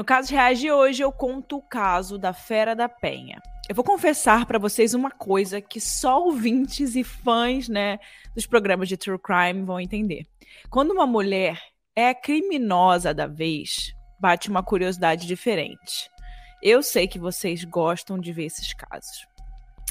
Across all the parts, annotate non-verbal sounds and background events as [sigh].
No caso reais de hoje, eu conto o caso da Fera da Penha. Eu vou confessar para vocês uma coisa que só ouvintes e fãs, né, dos programas de true crime vão entender. Quando uma mulher é criminosa da vez, bate uma curiosidade diferente. Eu sei que vocês gostam de ver esses casos.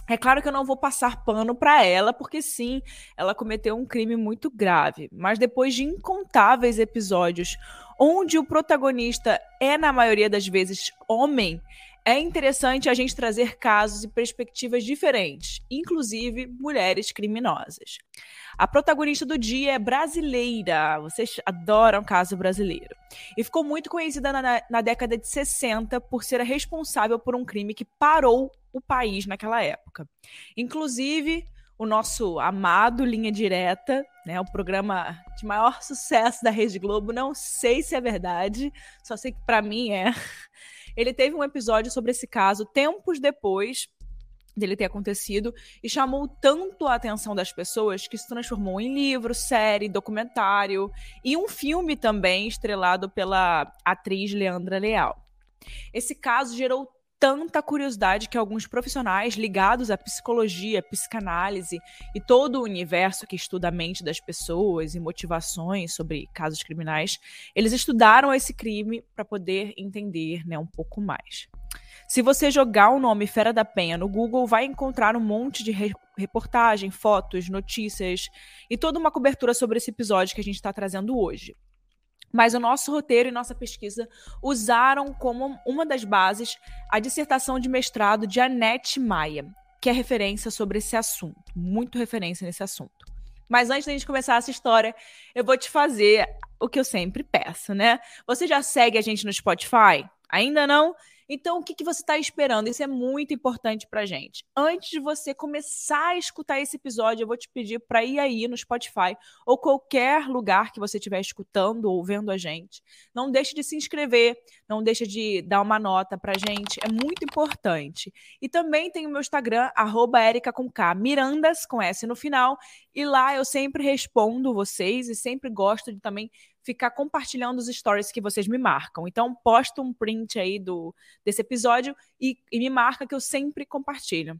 É claro que eu não vou passar pano para ela, porque sim, ela cometeu um crime muito grave. Mas depois de incontáveis episódios onde o protagonista é, na maioria das vezes, homem, é interessante a gente trazer casos e perspectivas diferentes, inclusive mulheres criminosas. A protagonista do dia é brasileira. Vocês adoram caso brasileiro. E ficou muito conhecida na, na, década de 60 por ser a responsável por um crime que parou o país naquela época. Inclusive, o nosso amado Linha Direta, né, o programa de maior sucesso da Rede Globo, não sei se é verdade, só sei que para mim é. [laughs] Ele teve um episódio sobre esse caso tempos depois dele ter acontecido e chamou tanto a atenção das pessoas que se transformou em livro, série, documentário e um filme também estrelado pela atriz Leandra Leal. Esse caso gerou tanta curiosidade que alguns profissionais ligados à psicologia, psicanálise e todo o universo que estuda a mente das pessoas e motivações sobre casos criminais, eles estudaram esse crime para poder entender né, um pouco mais. Se você jogar o nome Fera da Penha no Google, vai encontrar um monte de re reportagem, fotos, notícias e toda uma cobertura sobre esse episódio que a gente está trazendo hoje. Mas o nosso roteiro e nossa pesquisa usaram como uma das bases a dissertação de mestrado de Annette Maia, que é referência sobre esse assunto, muito referência nesse assunto. Mas antes da gente começar essa história, eu vou te fazer o que eu sempre peço, né? Você já segue a gente no Spotify? Ainda não? Então, o que, que você está esperando? Isso é muito importante para gente. Antes de você começar a escutar esse episódio, eu vou te pedir para ir aí no Spotify ou qualquer lugar que você estiver escutando ou vendo a gente. Não deixe de se inscrever, não deixe de dar uma nota para gente, é muito importante. E também tem o meu Instagram, arroba Mirandas, com S no final, e lá eu sempre respondo vocês e sempre gosto de também ficar compartilhando os stories que vocês me marcam. Então, posta um print aí do, desse episódio e, e me marca que eu sempre compartilho.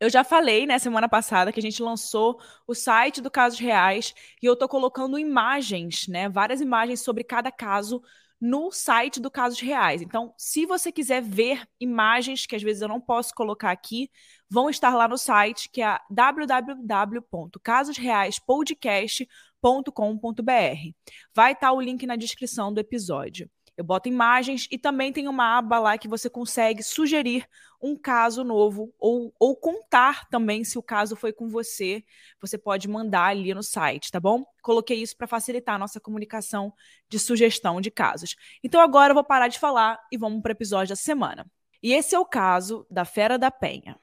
Eu já falei, né, semana passada, que a gente lançou o site do Casos Reais e eu tô colocando imagens, né, várias imagens sobre cada caso no site do Casos Reais. Então, se você quiser ver imagens que às vezes eu não posso colocar aqui, vão estar lá no site, que é www.casosreaispodcast.com.br. Vai estar o link na descrição do episódio. Eu boto imagens e também tem uma aba lá que você consegue sugerir um caso novo ou, ou contar também se o caso foi com você. Você pode mandar ali no site, tá bom? Coloquei isso para facilitar a nossa comunicação de sugestão de casos. Então agora eu vou parar de falar e vamos para o episódio da semana. E esse é o caso da Fera da Penha.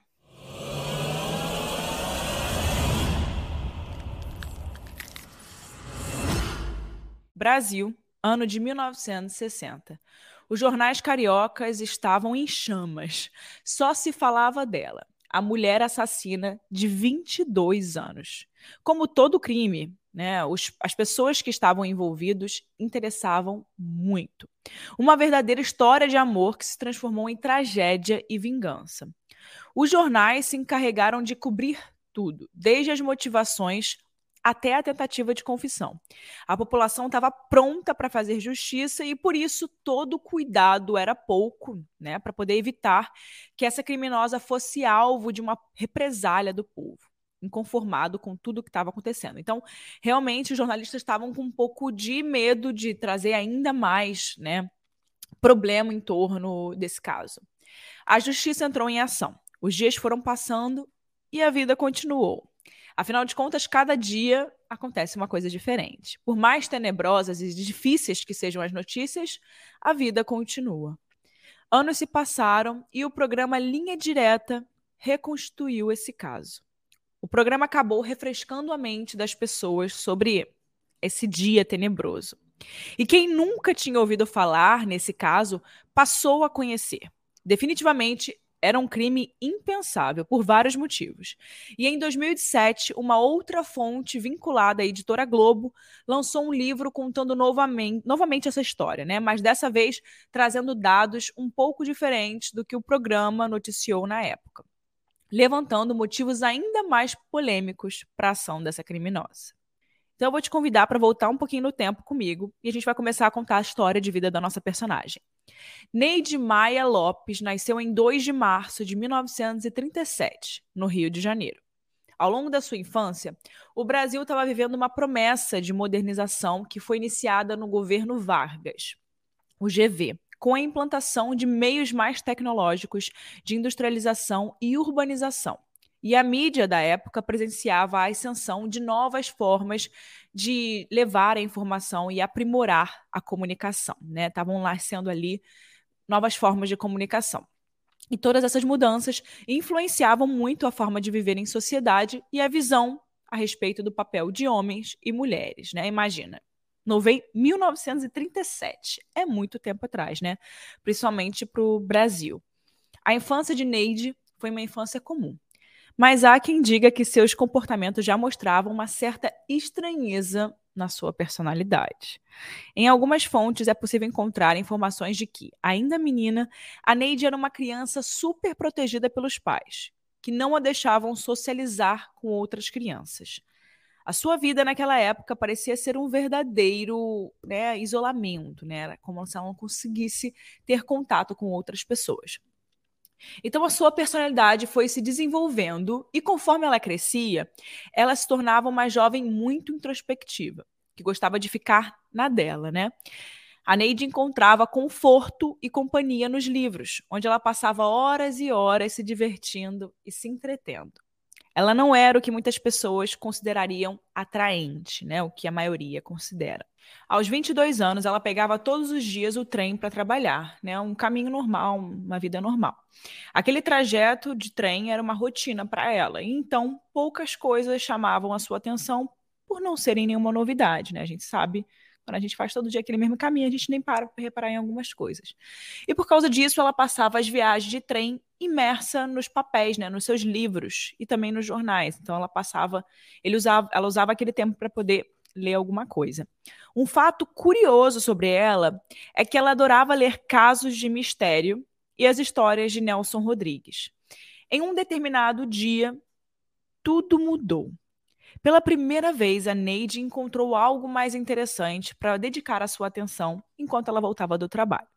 Brasil, ano de 1960. Os jornais cariocas estavam em chamas. Só se falava dela, a mulher assassina de 22 anos. Como todo crime, né, os, as pessoas que estavam envolvidos interessavam muito. Uma verdadeira história de amor que se transformou em tragédia e vingança. Os jornais se encarregaram de cobrir tudo, desde as motivações até a tentativa de confissão. A população estava pronta para fazer justiça e por isso todo cuidado era pouco, né, para poder evitar que essa criminosa fosse alvo de uma represália do povo, inconformado com tudo o que estava acontecendo. Então, realmente os jornalistas estavam com um pouco de medo de trazer ainda mais, né, problema em torno desse caso. A justiça entrou em ação. Os dias foram passando e a vida continuou. Afinal de contas, cada dia acontece uma coisa diferente. Por mais tenebrosas e difíceis que sejam as notícias, a vida continua. Anos se passaram e o programa Linha Direta reconstruiu esse caso. O programa acabou refrescando a mente das pessoas sobre esse dia tenebroso. E quem nunca tinha ouvido falar nesse caso passou a conhecer. Definitivamente era um crime impensável por vários motivos. E em 2007, uma outra fonte vinculada à editora Globo lançou um livro contando novamente, novamente essa história, né? Mas dessa vez trazendo dados um pouco diferentes do que o programa noticiou na época, levantando motivos ainda mais polêmicos para a ação dessa criminosa. Então eu vou te convidar para voltar um pouquinho no tempo comigo e a gente vai começar a contar a história de vida da nossa personagem. Neide Maia Lopes nasceu em 2 de março de 1937, no Rio de Janeiro. Ao longo da sua infância, o Brasil estava vivendo uma promessa de modernização que foi iniciada no governo Vargas, o GV, com a implantação de meios mais tecnológicos de industrialização e urbanização. E a mídia da época presenciava a ascensão de novas formas de levar a informação e aprimorar a comunicação, né? Estavam nascendo ali novas formas de comunicação. E todas essas mudanças influenciavam muito a forma de viver em sociedade e a visão a respeito do papel de homens e mulheres, né? Imagina, 1937, é muito tempo atrás, né? Principalmente para o Brasil. A infância de Neide foi uma infância comum. Mas há quem diga que seus comportamentos já mostravam uma certa estranheza na sua personalidade. Em algumas fontes é possível encontrar informações de que, ainda menina, a Neide era uma criança super protegida pelos pais, que não a deixavam socializar com outras crianças. A sua vida naquela época parecia ser um verdadeiro né, isolamento, né? Era como se ela não conseguisse ter contato com outras pessoas. Então a sua personalidade foi se desenvolvendo e conforme ela crescia, ela se tornava uma jovem muito introspectiva, que gostava de ficar na dela, né? A Neide encontrava conforto e companhia nos livros, onde ela passava horas e horas se divertindo e se entretendo. Ela não era o que muitas pessoas considerariam atraente, né? O que a maioria considera. Aos 22 anos, ela pegava todos os dias o trem para trabalhar, né? Um caminho normal, uma vida normal. Aquele trajeto de trem era uma rotina para ela, então poucas coisas chamavam a sua atenção por não serem nenhuma novidade, né? A gente sabe quando a gente faz todo dia aquele mesmo caminho, a gente nem para para reparar em algumas coisas. E por causa disso, ela passava as viagens de trem imersa nos papéis, né, nos seus livros e também nos jornais. Então ela passava, ele usava, ela usava aquele tempo para poder ler alguma coisa. Um fato curioso sobre ela é que ela adorava ler casos de mistério e as histórias de Nelson Rodrigues. Em um determinado dia, tudo mudou. Pela primeira vez, a Neide encontrou algo mais interessante para dedicar a sua atenção enquanto ela voltava do trabalho.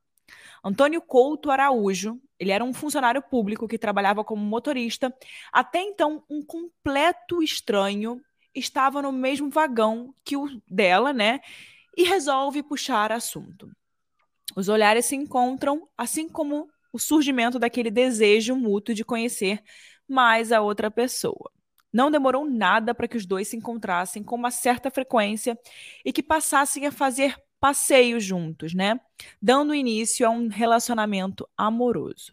Antônio Couto Araújo, ele era um funcionário público que trabalhava como motorista, até então um completo estranho estava no mesmo vagão que o dela, né? E resolve puxar assunto. Os olhares se encontram, assim como o surgimento daquele desejo mútuo de conhecer mais a outra pessoa. Não demorou nada para que os dois se encontrassem com uma certa frequência e que passassem a fazer passeios juntos, né? Dando início a um relacionamento amoroso.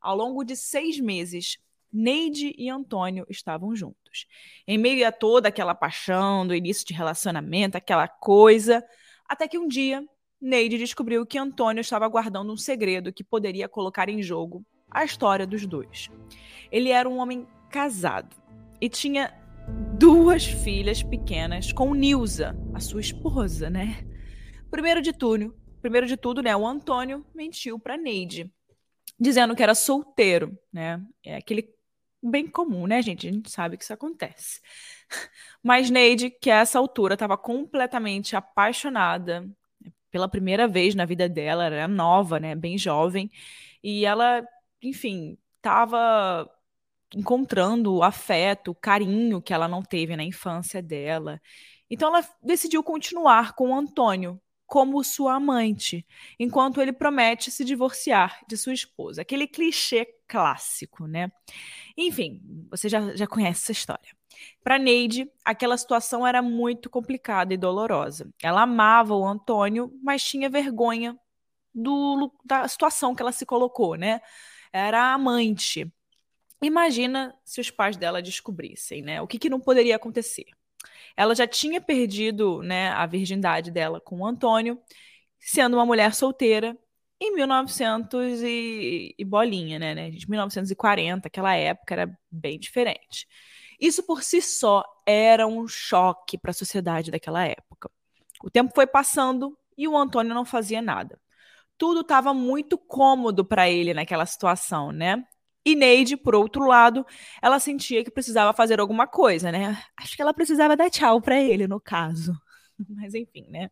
Ao longo de seis meses, Neide e Antônio estavam juntos. Em meio a toda aquela paixão do início de relacionamento, aquela coisa, até que um dia Neide descobriu que Antônio estava guardando um segredo que poderia colocar em jogo a história dos dois. Ele era um homem casado e tinha duas filhas pequenas com Nilza, a sua esposa, né? Primeiro de tudo, primeiro de tudo, né, o Antônio mentiu para Neide, dizendo que era solteiro, né? É aquele bem comum, né, gente? A gente sabe que isso acontece. [laughs] Mas Neide, que a essa altura estava completamente apaixonada pela primeira vez na vida dela, era nova, né, bem jovem, e ela, enfim, estava encontrando o afeto, o carinho que ela não teve na infância dela. Então ela decidiu continuar com o Antônio, como sua amante, enquanto ele promete se divorciar de sua esposa. Aquele clichê clássico, né? Enfim, você já, já conhece essa história. Para Neide, aquela situação era muito complicada e dolorosa. Ela amava o Antônio, mas tinha vergonha do, da situação que ela se colocou, né? Era amante. Imagina se os pais dela descobrissem, né? O que, que não poderia acontecer? Ela já tinha perdido né, a virgindade dela com o Antônio, sendo uma mulher solteira, em 1900 e, e bolinha, né, né? 1940, aquela época era bem diferente. Isso por si só era um choque para a sociedade daquela época. O tempo foi passando e o Antônio não fazia nada. Tudo estava muito cômodo para ele naquela situação, né? E Neide, por outro lado, ela sentia que precisava fazer alguma coisa, né? Acho que ela precisava dar tchau para ele, no caso. [laughs] Mas enfim, né?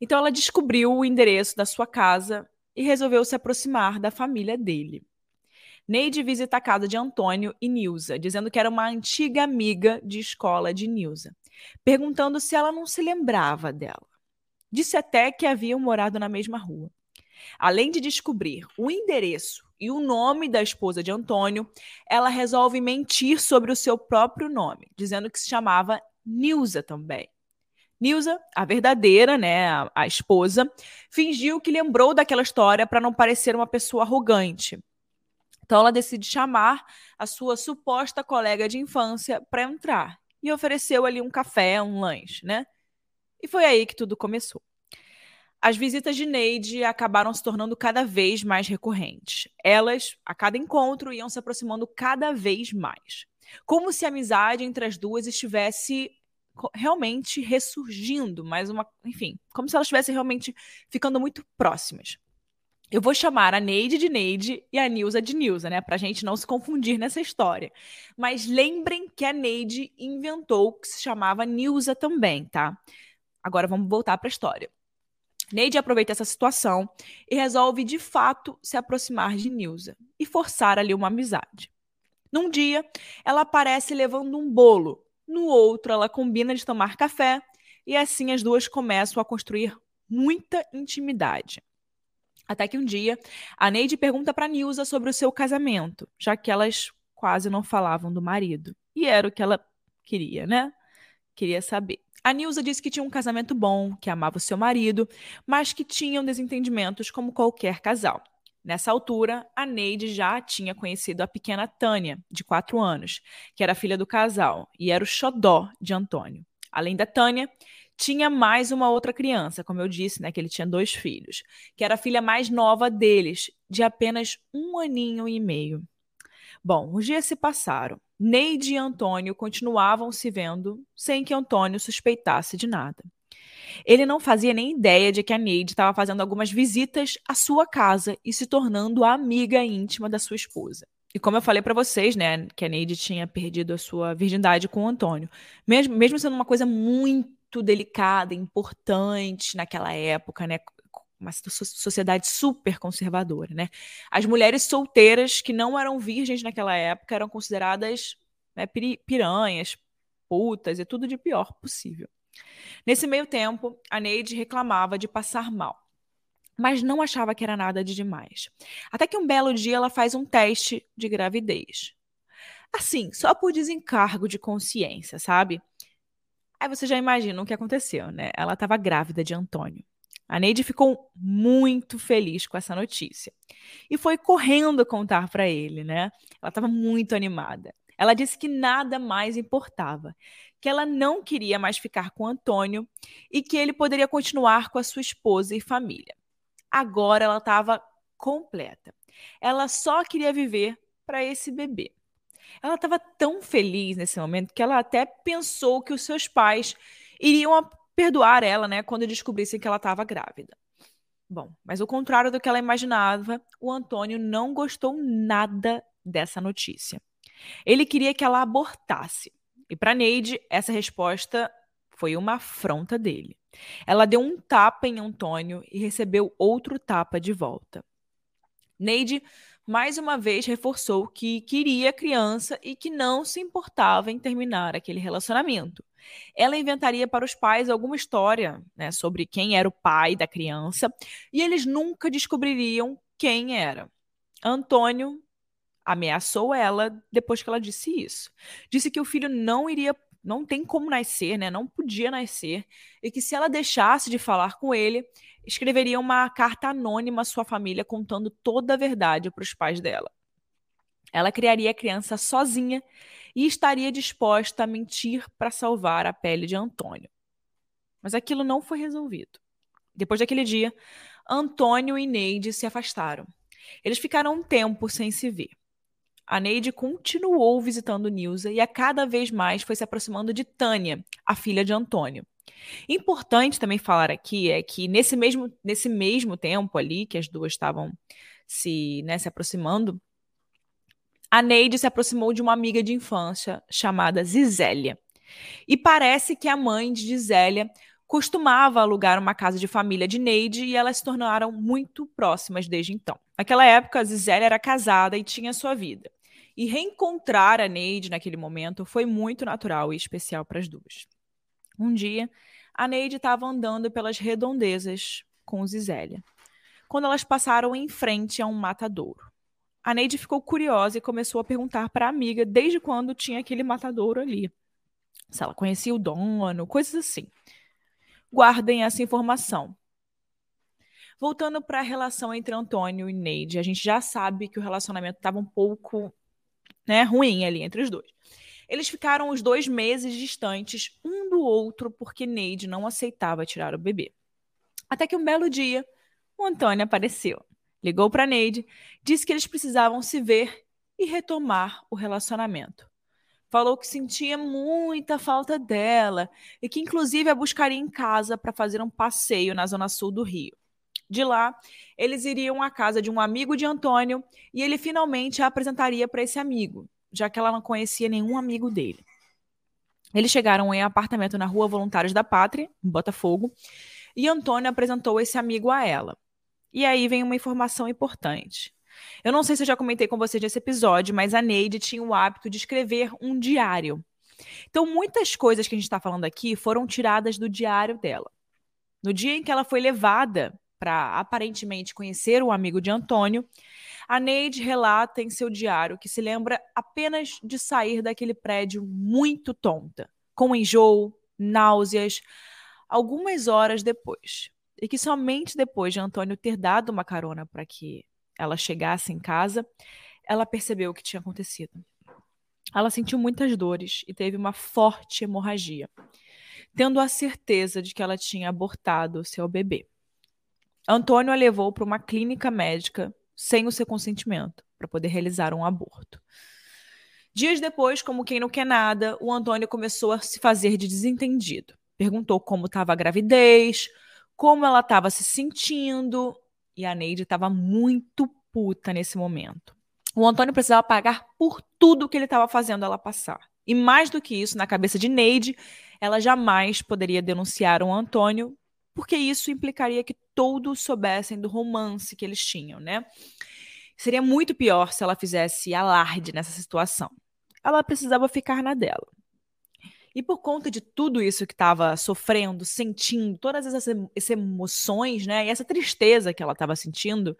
Então ela descobriu o endereço da sua casa e resolveu se aproximar da família dele. Neide visita a casa de Antônio e Nilza, dizendo que era uma antiga amiga de escola de Nilza, perguntando se ela não se lembrava dela. Disse até que haviam morado na mesma rua. Além de descobrir o endereço e o nome da esposa de Antônio, ela resolve mentir sobre o seu próprio nome, dizendo que se chamava Nilza também. Nilza, a verdadeira, né, a, a esposa, fingiu que lembrou daquela história para não parecer uma pessoa arrogante. Então ela decide chamar a sua suposta colega de infância para entrar e ofereceu ali um café, um lanche, né? E foi aí que tudo começou. As visitas de Neide acabaram se tornando cada vez mais recorrentes. Elas, a cada encontro, iam se aproximando cada vez mais. Como se a amizade entre as duas estivesse realmente ressurgindo, mais uma, enfim, como se elas estivessem realmente ficando muito próximas. Eu vou chamar a Neide de Neide e a Nilza de Nilza, né? Pra gente não se confundir nessa história. Mas lembrem que a Neide inventou que se chamava Nilza também, tá? Agora vamos voltar para a história. Neide aproveita essa situação e resolve de fato se aproximar de Nilza e forçar ali uma amizade. Num dia, ela aparece levando um bolo no outro, ela combina de tomar café e assim as duas começam a construir muita intimidade. Até que um dia, a Neide pergunta para Nilza sobre o seu casamento, já que elas quase não falavam do marido. E era o que ela queria, né? Queria saber. A Nilza disse que tinha um casamento bom, que amava o seu marido, mas que tinham desentendimentos como qualquer casal. Nessa altura, a Neide já tinha conhecido a pequena Tânia, de 4 anos, que era filha do casal e era o xodó de Antônio. Além da Tânia, tinha mais uma outra criança, como eu disse, né, que ele tinha dois filhos, que era a filha mais nova deles, de apenas um aninho e meio. Bom, os dias se passaram. Neide e Antônio continuavam se vendo sem que Antônio suspeitasse de nada. Ele não fazia nem ideia de que a Neide estava fazendo algumas visitas à sua casa e se tornando a amiga íntima da sua esposa. E como eu falei para vocês, né, que a Neide tinha perdido a sua virgindade com o Antônio, mesmo, mesmo sendo uma coisa muito delicada, importante naquela época, né, uma sociedade super conservadora, né? As mulheres solteiras que não eram virgens naquela época eram consideradas né, piranhas, putas e tudo de pior possível. Nesse meio tempo, a Neide reclamava de passar mal, mas não achava que era nada de demais. Até que um belo dia ela faz um teste de gravidez. Assim, só por desencargo de consciência, sabe? Aí você já imagina o que aconteceu, né? Ela estava grávida de Antônio. A Neide ficou muito feliz com essa notícia e foi correndo contar para ele, né? Ela estava muito animada. Ela disse que nada mais importava, que ela não queria mais ficar com Antônio e que ele poderia continuar com a sua esposa e família. Agora ela estava completa. Ela só queria viver para esse bebê. Ela estava tão feliz nesse momento que ela até pensou que os seus pais iriam perdoar ela, né, quando descobrissem que ela estava grávida. Bom, mas ao contrário do que ela imaginava, o Antônio não gostou nada dessa notícia. Ele queria que ela abortasse. E para Neide, essa resposta foi uma afronta dele. Ela deu um tapa em Antônio e recebeu outro tapa de volta. Neide mais uma vez reforçou que queria a criança e que não se importava em terminar aquele relacionamento. Ela inventaria para os pais alguma história né, sobre quem era o pai da criança e eles nunca descobririam quem era. Antônio ameaçou ela depois que ela disse isso. Disse que o filho não iria, não tem como nascer, né? Não podia nascer e que se ela deixasse de falar com ele, escreveria uma carta anônima à sua família contando toda a verdade para os pais dela. Ela criaria a criança sozinha e estaria disposta a mentir para salvar a pele de Antônio. Mas aquilo não foi resolvido. Depois daquele dia, Antônio e Neide se afastaram. Eles ficaram um tempo sem se ver. A Neide continuou visitando Nilza e a cada vez mais foi se aproximando de Tânia, a filha de Antônio. Importante também falar aqui é que nesse mesmo, nesse mesmo tempo ali que as duas estavam se, né, se aproximando, a Neide se aproximou de uma amiga de infância chamada Zizélia. E parece que a mãe de Zizélia costumava alugar uma casa de família de Neide e elas se tornaram muito próximas desde então. Naquela época, Zizélia era casada e tinha sua vida. E reencontrar a Neide naquele momento foi muito natural e especial para as duas. Um dia, a Neide estava andando pelas redondezas com Zizélia, quando elas passaram em frente a um matadouro. A Neide ficou curiosa e começou a perguntar para a amiga desde quando tinha aquele matadouro ali. Se ela conhecia o dono, coisas assim. Guardem essa informação. Voltando para a relação entre Antônio e Neide, a gente já sabe que o relacionamento estava um pouco né, ruim ali entre os dois. Eles ficaram os dois meses distantes um do outro porque Neide não aceitava tirar o bebê. Até que um belo dia, o Antônio apareceu ligou para Neide, disse que eles precisavam se ver e retomar o relacionamento. Falou que sentia muita falta dela e que, inclusive, a buscaria em casa para fazer um passeio na zona sul do Rio. De lá, eles iriam à casa de um amigo de Antônio e ele finalmente a apresentaria para esse amigo, já que ela não conhecia nenhum amigo dele. Eles chegaram em um apartamento na Rua Voluntários da Pátria, em Botafogo, e Antônio apresentou esse amigo a ela. E aí vem uma informação importante. Eu não sei se eu já comentei com vocês nesse episódio, mas a Neide tinha o hábito de escrever um diário. Então, muitas coisas que a gente está falando aqui foram tiradas do diário dela. No dia em que ela foi levada para aparentemente conhecer o amigo de Antônio, a Neide relata em seu diário que se lembra apenas de sair daquele prédio muito tonta, com enjoo, náuseas, algumas horas depois e que somente depois de Antônio ter dado uma carona para que ela chegasse em casa, ela percebeu o que tinha acontecido. Ela sentiu muitas dores e teve uma forte hemorragia, tendo a certeza de que ela tinha abortado seu bebê. Antônio a levou para uma clínica médica sem o seu consentimento para poder realizar um aborto. Dias depois, como quem não quer nada, o Antônio começou a se fazer de desentendido. Perguntou como estava a gravidez, como ela estava se sentindo. E a Neide estava muito puta nesse momento. O Antônio precisava pagar por tudo que ele estava fazendo ela passar. E mais do que isso, na cabeça de Neide, ela jamais poderia denunciar o Antônio, porque isso implicaria que todos soubessem do romance que eles tinham, né? Seria muito pior se ela fizesse alarde nessa situação. Ela precisava ficar na dela. E por conta de tudo isso que estava sofrendo, sentindo, todas essas, emoções, né, e essa tristeza que ela estava sentindo,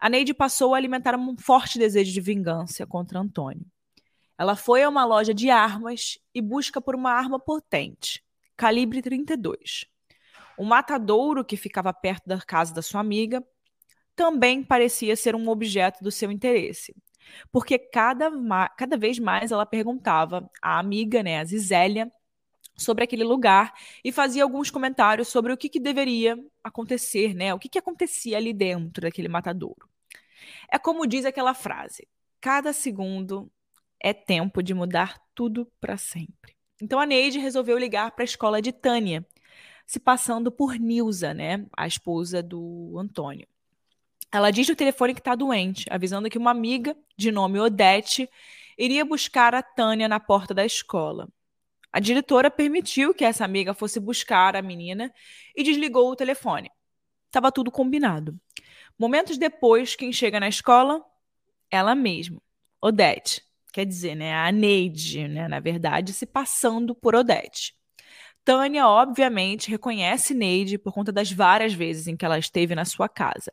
a Neide passou a alimentar um forte desejo de vingança contra Antônio. Ela foi a uma loja de armas e busca por uma arma potente, calibre 32. O matadouro que ficava perto da casa da sua amiga também parecia ser um objeto do seu interesse. Porque cada, cada vez mais ela perguntava à amiga, né, a Zizélia, sobre aquele lugar e fazia alguns comentários sobre o que, que deveria acontecer, né? O que, que acontecia ali dentro daquele matadouro. É como diz aquela frase: cada segundo é tempo de mudar tudo para sempre. Então a Neide resolveu ligar para a escola de Tânia, se passando por Nilza, né, a esposa do Antônio. Ela diz no telefone que está doente, avisando que uma amiga, de nome Odete, iria buscar a Tânia na porta da escola. A diretora permitiu que essa amiga fosse buscar a menina e desligou o telefone. Estava tudo combinado. Momentos depois, quem chega na escola? Ela mesma, Odete. Quer dizer, né, a Neide, né, na verdade, se passando por Odete. Tânia, obviamente, reconhece Neide por conta das várias vezes em que ela esteve na sua casa.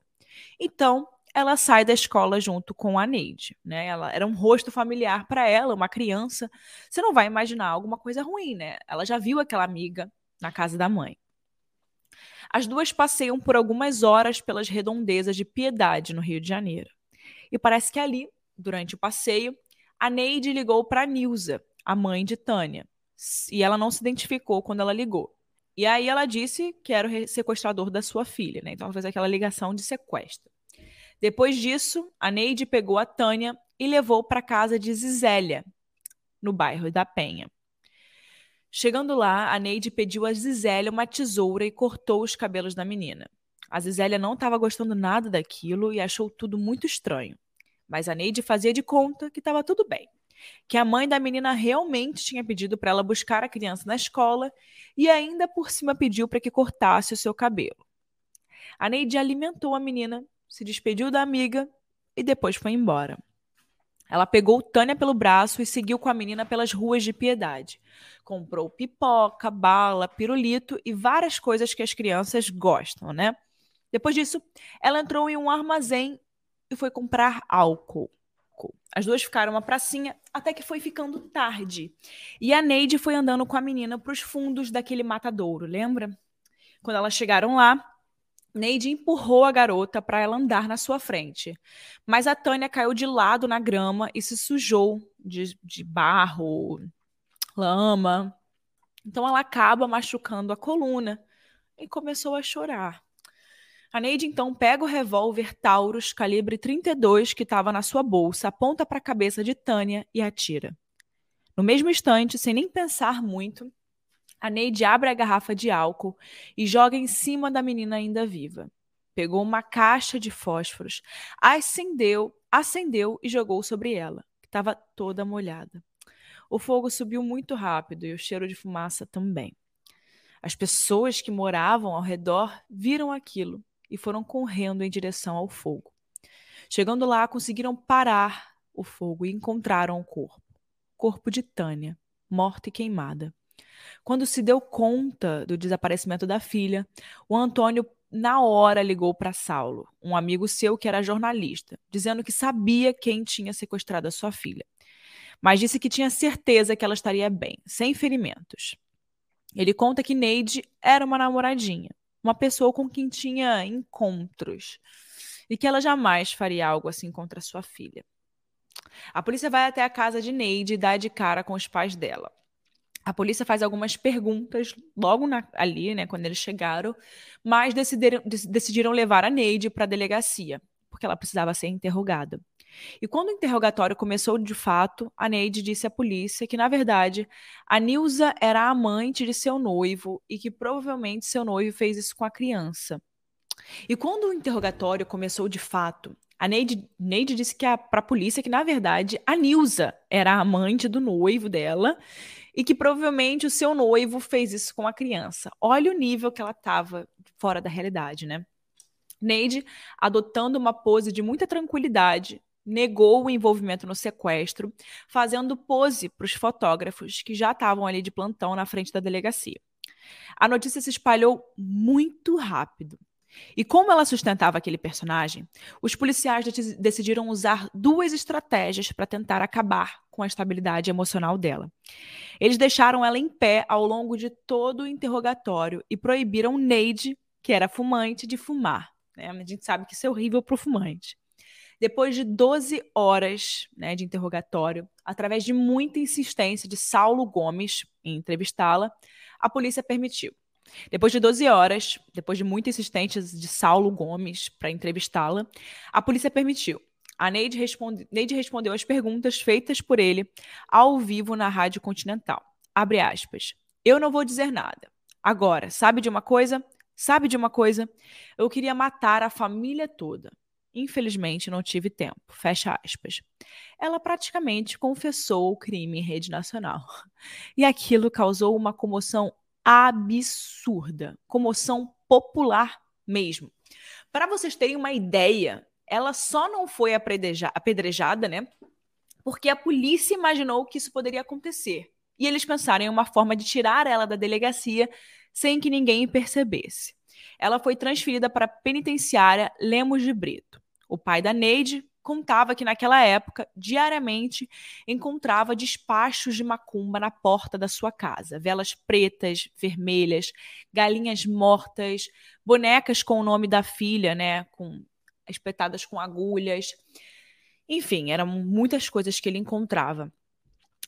Então, ela sai da escola junto com a Neide, né? Ela era um rosto familiar para ela, uma criança. Você não vai imaginar alguma coisa ruim, né? Ela já viu aquela amiga na casa da mãe. As duas passeiam por algumas horas pelas redondezas de Piedade, no Rio de Janeiro. E parece que ali, durante o passeio, a Neide ligou para Nilza, a mãe de Tânia. E ela não se identificou quando ela ligou. E aí ela disse que era o sequestrador da sua filha, né? Então ela fez aquela ligação de sequestro. Depois disso, a Neide pegou a Tânia e levou para casa de Zizélia, no bairro da Penha. Chegando lá, a Neide pediu a Zizélia uma tesoura e cortou os cabelos da menina. A Zizélia não estava gostando nada daquilo e achou tudo muito estranho. Mas a Neide fazia de conta que estava tudo bem que a mãe da menina realmente tinha pedido para ela buscar a criança na escola e ainda por cima pediu para que cortasse o seu cabelo. A Neide alimentou a menina, se despediu da amiga e depois foi embora. Ela pegou Tânia pelo braço e seguiu com a menina pelas ruas de Piedade. Comprou pipoca, bala, pirulito e várias coisas que as crianças gostam, né? Depois disso, ela entrou em um armazém e foi comprar álcool. As duas ficaram uma pracinha até que foi ficando tarde. E a Neide foi andando com a menina para os fundos daquele matadouro, lembra? Quando elas chegaram lá, Neide empurrou a garota para ela andar na sua frente. Mas a Tânia caiu de lado na grama e se sujou de, de barro, lama. Então ela acaba machucando a coluna e começou a chorar. A Neide então pega o revólver Taurus calibre 32 que estava na sua bolsa, aponta para a cabeça de Tânia e atira. No mesmo instante, sem nem pensar muito, a Neide abre a garrafa de álcool e joga em cima da menina ainda viva. Pegou uma caixa de fósforos, acendeu, acendeu e jogou sobre ela, que estava toda molhada. O fogo subiu muito rápido e o cheiro de fumaça também. As pessoas que moravam ao redor viram aquilo e foram correndo em direção ao fogo. Chegando lá, conseguiram parar o fogo e encontraram o corpo. Corpo de Tânia, morta e queimada. Quando se deu conta do desaparecimento da filha, o Antônio na hora ligou para Saulo, um amigo seu que era jornalista, dizendo que sabia quem tinha sequestrado a sua filha, mas disse que tinha certeza que ela estaria bem, sem ferimentos. Ele conta que Neide era uma namoradinha, uma pessoa com quem tinha encontros e que ela jamais faria algo assim contra sua filha. A polícia vai até a casa de Neide e dá de cara com os pais dela. A polícia faz algumas perguntas logo na, ali, né, quando eles chegaram, mas decidiram, decidiram levar a Neide para a delegacia, porque ela precisava ser interrogada. E quando o interrogatório começou de fato, a Neide disse à polícia que, na verdade, a Nilza era a amante de seu noivo e que provavelmente seu noivo fez isso com a criança. E quando o interrogatório começou de fato, a Neide, Neide disse que para a polícia que, na verdade, a Nilza era a amante do noivo dela e que provavelmente o seu noivo fez isso com a criança. Olha o nível que ela estava fora da realidade, né? Neide, adotando uma pose de muita tranquilidade, negou o envolvimento no sequestro, fazendo pose para os fotógrafos que já estavam ali de plantão na frente da delegacia. A notícia se espalhou muito rápido. E como ela sustentava aquele personagem, os policiais decidiram usar duas estratégias para tentar acabar com a estabilidade emocional dela. Eles deixaram ela em pé ao longo de todo o interrogatório e proibiram Neide, que era fumante, de fumar. Né? A gente sabe que isso é horrível para o fumante. Depois de 12 horas né, de interrogatório, através de muita insistência de Saulo Gomes em entrevistá-la, a polícia permitiu. Depois de 12 horas, depois de muita insistência de Saulo Gomes para entrevistá-la, a polícia permitiu. A Neide, responde, Neide respondeu às perguntas feitas por ele ao vivo na Rádio Continental. Abre aspas. Eu não vou dizer nada. Agora, sabe de uma coisa? Sabe de uma coisa? Eu queria matar a família toda. Infelizmente, não tive tempo. Fecha aspas. Ela praticamente confessou o crime em rede nacional. E aquilo causou uma comoção absurda comoção popular mesmo. Para vocês terem uma ideia, ela só não foi apedrejada, né? Porque a polícia imaginou que isso poderia acontecer. E eles pensaram em uma forma de tirar ela da delegacia sem que ninguém percebesse. Ela foi transferida para a penitenciária Lemos de Brito. O pai da Neide contava que naquela época, diariamente, encontrava despachos de macumba na porta da sua casa. Velas pretas, vermelhas, galinhas mortas, bonecas com o nome da filha, né, com espetadas com agulhas. Enfim, eram muitas coisas que ele encontrava.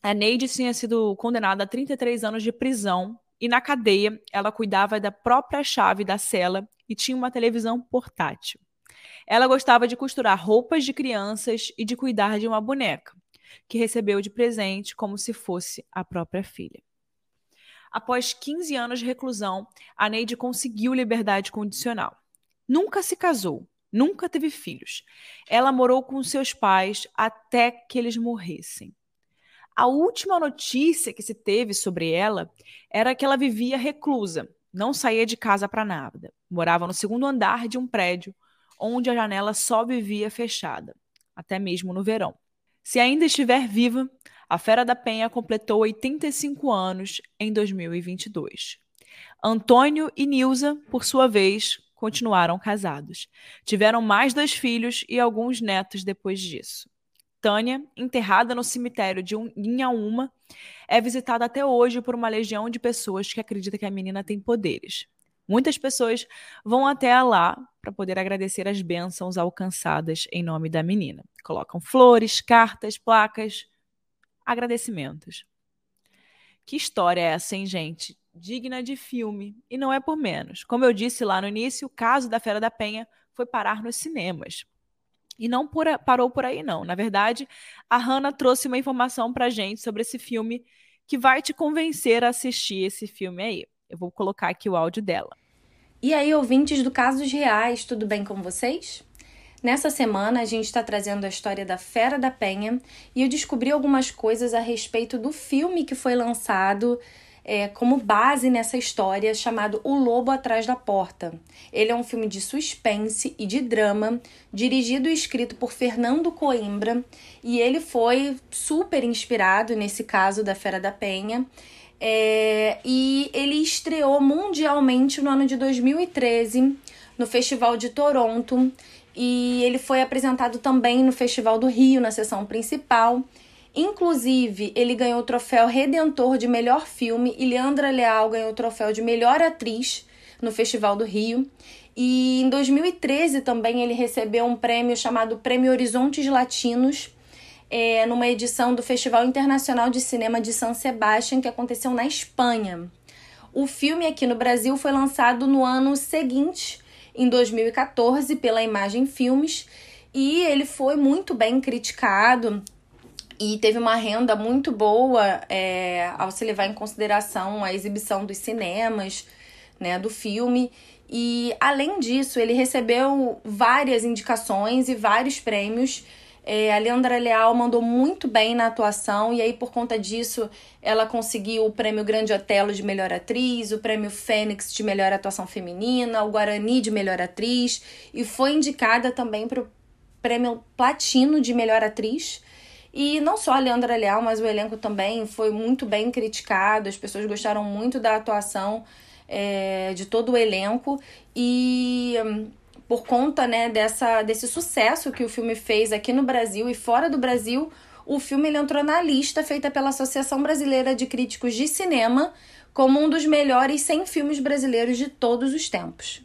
A Neide tinha sido condenada a 33 anos de prisão e na cadeia ela cuidava da própria chave da cela e tinha uma televisão portátil. Ela gostava de costurar roupas de crianças e de cuidar de uma boneca, que recebeu de presente como se fosse a própria filha. Após 15 anos de reclusão, a Neide conseguiu liberdade condicional. Nunca se casou, nunca teve filhos. Ela morou com seus pais até que eles morressem. A última notícia que se teve sobre ela era que ela vivia reclusa, não saía de casa para nada. Morava no segundo andar de um prédio, onde a janela só vivia fechada, até mesmo no verão. Se ainda estiver viva, a Fera da Penha completou 85 anos em 2022. Antônio e Nilza, por sua vez, continuaram casados. Tiveram mais dois filhos e alguns netos depois disso. Tânia, enterrada no cemitério de Inhaúma, é visitada até hoje por uma legião de pessoas que acredita que a menina tem poderes. Muitas pessoas vão até lá para poder agradecer as bênçãos alcançadas em nome da menina. Colocam flores, cartas, placas, agradecimentos. Que história é essa, hein, gente? digna de filme, e não é por menos. Como eu disse lá no início, o caso da Fera da Penha foi parar nos cinemas. E não por, parou por aí, não. Na verdade, a Hannah trouxe uma informação pra gente sobre esse filme que vai te convencer a assistir esse filme aí. Eu vou colocar aqui o áudio dela. E aí, ouvintes do Casos Reais, tudo bem com vocês? Nessa semana, a gente está trazendo a história da Fera da Penha e eu descobri algumas coisas a respeito do filme que foi lançado é, como base nessa história chamado O Lobo Atrás da Porta. Ele é um filme de suspense e de drama, dirigido e escrito por Fernando Coimbra, e ele foi super inspirado nesse caso da Fera da Penha. É, e ele estreou mundialmente no ano de 2013 no Festival de Toronto e ele foi apresentado também no Festival do Rio na sessão principal Inclusive, ele ganhou o troféu Redentor de melhor filme e Leandra Leal ganhou o troféu de melhor atriz no Festival do Rio. E em 2013 também ele recebeu um prêmio chamado Prêmio Horizontes Latinos, é, numa edição do Festival Internacional de Cinema de San Sebastián, que aconteceu na Espanha. O filme aqui no Brasil foi lançado no ano seguinte, em 2014, pela Imagem Filmes, e ele foi muito bem criticado e teve uma renda muito boa é, ao se levar em consideração a exibição dos cinemas, né, do filme. E além disso, ele recebeu várias indicações e vários prêmios. É, a Leandra Leal mandou muito bem na atuação, e aí, por conta disso, ela conseguiu o prêmio Grande Otelo de melhor atriz, o prêmio Fênix de melhor atuação feminina, o Guarani de melhor atriz, e foi indicada também para o prêmio Platino de melhor atriz e não só a Leandra Leal, mas o elenco também foi muito bem criticado, as pessoas gostaram muito da atuação é, de todo o elenco. E hum, por conta né, dessa, desse sucesso que o filme fez aqui no Brasil e fora do Brasil, o filme entrou na lista feita pela Associação Brasileira de Críticos de Cinema como um dos melhores 100 filmes brasileiros de todos os tempos.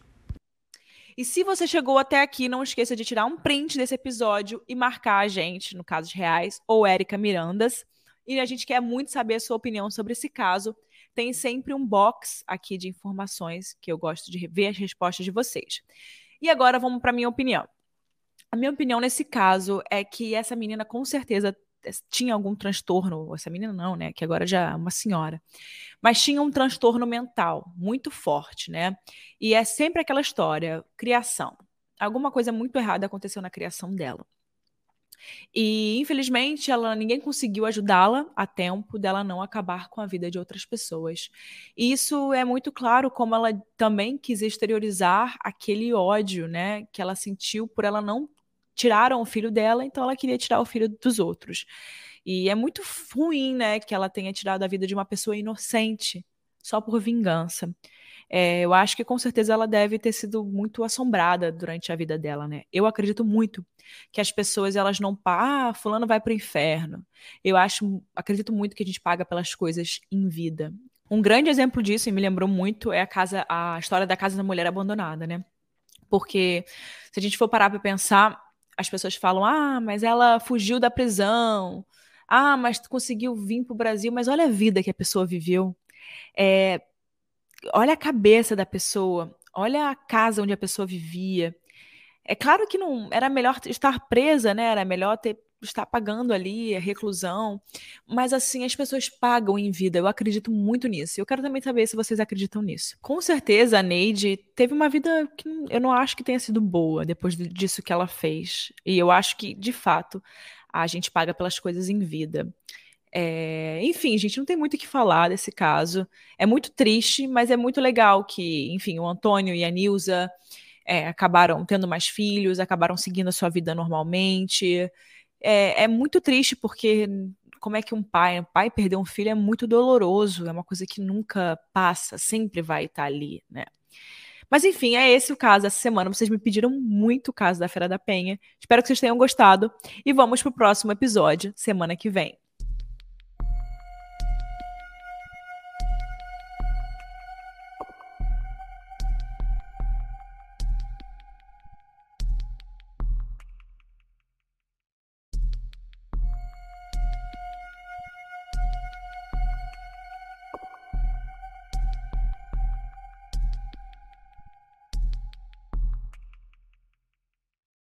E se você chegou até aqui, não esqueça de tirar um print desse episódio e marcar a gente, no Casos Reais, ou Érica Mirandas. E a gente quer muito saber a sua opinião sobre esse caso. Tem sempre um box aqui de informações que eu gosto de ver as respostas de vocês. E agora vamos para minha opinião. A minha opinião nesse caso é que essa menina com certeza tinha algum transtorno, essa menina não, né, que agora já é uma senhora, mas tinha um transtorno mental muito forte, né? E é sempre aquela história, criação. Alguma coisa muito errada aconteceu na criação dela. E infelizmente ela ninguém conseguiu ajudá-la a tempo dela não acabar com a vida de outras pessoas. E isso é muito claro como ela também quis exteriorizar aquele ódio, né, que ela sentiu por ela não tiraram o filho dela, então ela queria tirar o filho dos outros. E é muito ruim, né, que ela tenha tirado a vida de uma pessoa inocente só por vingança. É, eu acho que com certeza ela deve ter sido muito assombrada durante a vida dela, né? Eu acredito muito que as pessoas elas não ah, fulano vai para o inferno. Eu acho, acredito muito que a gente paga pelas coisas em vida. Um grande exemplo disso e me lembrou muito é a casa, a história da casa da mulher abandonada, né? Porque se a gente for parar para pensar, as pessoas falam: ah, mas ela fugiu da prisão, ah, mas conseguiu vir para o Brasil, mas olha a vida que a pessoa viveu. É, olha a cabeça da pessoa, olha a casa onde a pessoa vivia. É claro que não era melhor estar presa, né? Era melhor ter estar pagando ali a reclusão, mas assim as pessoas pagam em vida. Eu acredito muito nisso. Eu quero também saber se vocês acreditam nisso. Com certeza a Neide teve uma vida que eu não acho que tenha sido boa depois disso que ela fez. E eu acho que de fato a gente paga pelas coisas em vida. É, enfim, gente, não tem muito o que falar desse caso. É muito triste, mas é muito legal que, enfim, o Antônio e a Nilza é, acabaram tendo mais filhos, acabaram seguindo a sua vida normalmente. É, é, muito triste porque como é que um pai, um pai perder um filho é muito doloroso, é uma coisa que nunca passa, sempre vai estar ali, né? Mas enfim, é esse o caso dessa semana. Vocês me pediram muito o caso da Fera da Penha. Espero que vocês tenham gostado e vamos pro próximo episódio semana que vem.